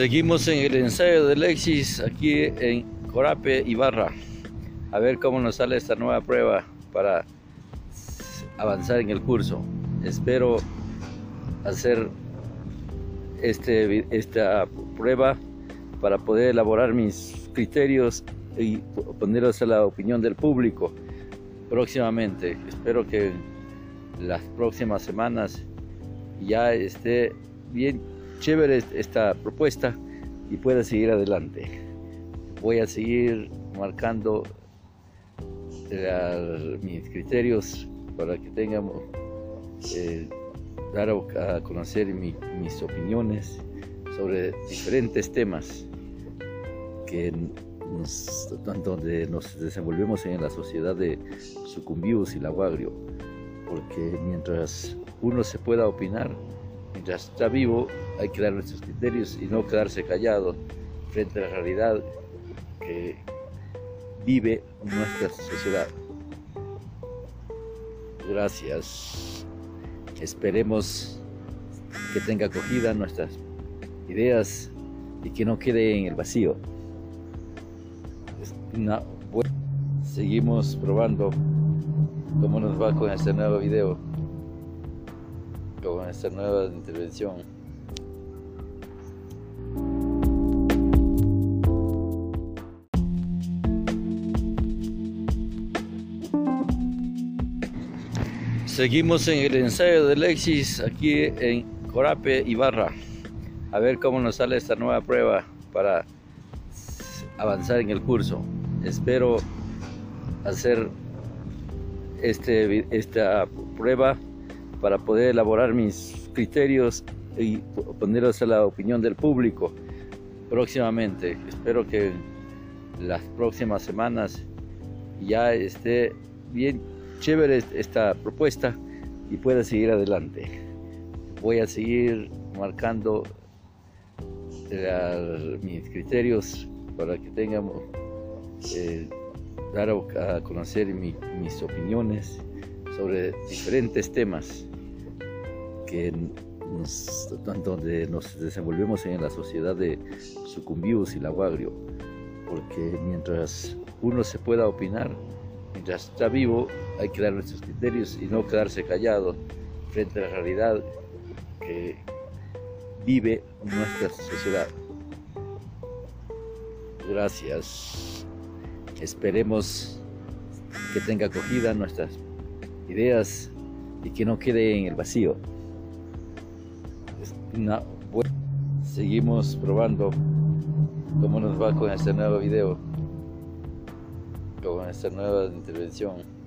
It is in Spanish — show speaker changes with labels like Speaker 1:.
Speaker 1: Seguimos en el ensayo de Lexis aquí en Corape, Ibarra. A ver cómo nos sale esta nueva prueba para avanzar en el curso. Espero hacer este, esta prueba para poder elaborar mis criterios y ponerlos a la opinión del público próximamente. Espero que las próximas semanas ya esté bien chévere esta propuesta y pueda seguir adelante. Voy a seguir marcando mis criterios para que tengamos eh, dar a conocer mis opiniones sobre diferentes temas que donde nos desenvolvemos en la sociedad de Sucumbius y Laguagrio, porque mientras uno se pueda opinar, mientras está vivo, hay que dar nuestros criterios y no quedarse callado frente a la realidad que vive nuestra sociedad. Gracias. Esperemos que tenga acogida nuestras ideas y que no quede en el vacío. Seguimos probando cómo nos va con este nuevo video, con esta nueva intervención. Seguimos en el ensayo de Lexis aquí en Corape, Ibarra. A ver cómo nos sale esta nueva prueba para avanzar en el curso. Espero hacer este, esta prueba para poder elaborar mis criterios y ponerlos a la opinión del público próximamente. Espero que las próximas semanas ya esté bien chévere esta propuesta y pueda seguir adelante. Voy a seguir marcando mis criterios para que tengamos eh, dar a conocer mis opiniones sobre diferentes temas que donde nos desenvolvemos en la sociedad de Sucumbius y Laguagrio, porque mientras uno se pueda opinar, mientras está vivo, hay que dar nuestros criterios y no quedarse callado frente a la realidad que vive nuestra sociedad. Gracias. Esperemos que tenga acogida nuestras ideas y que no quede en el vacío. Seguimos probando cómo nos va con este nuevo video, con esta nueva intervención.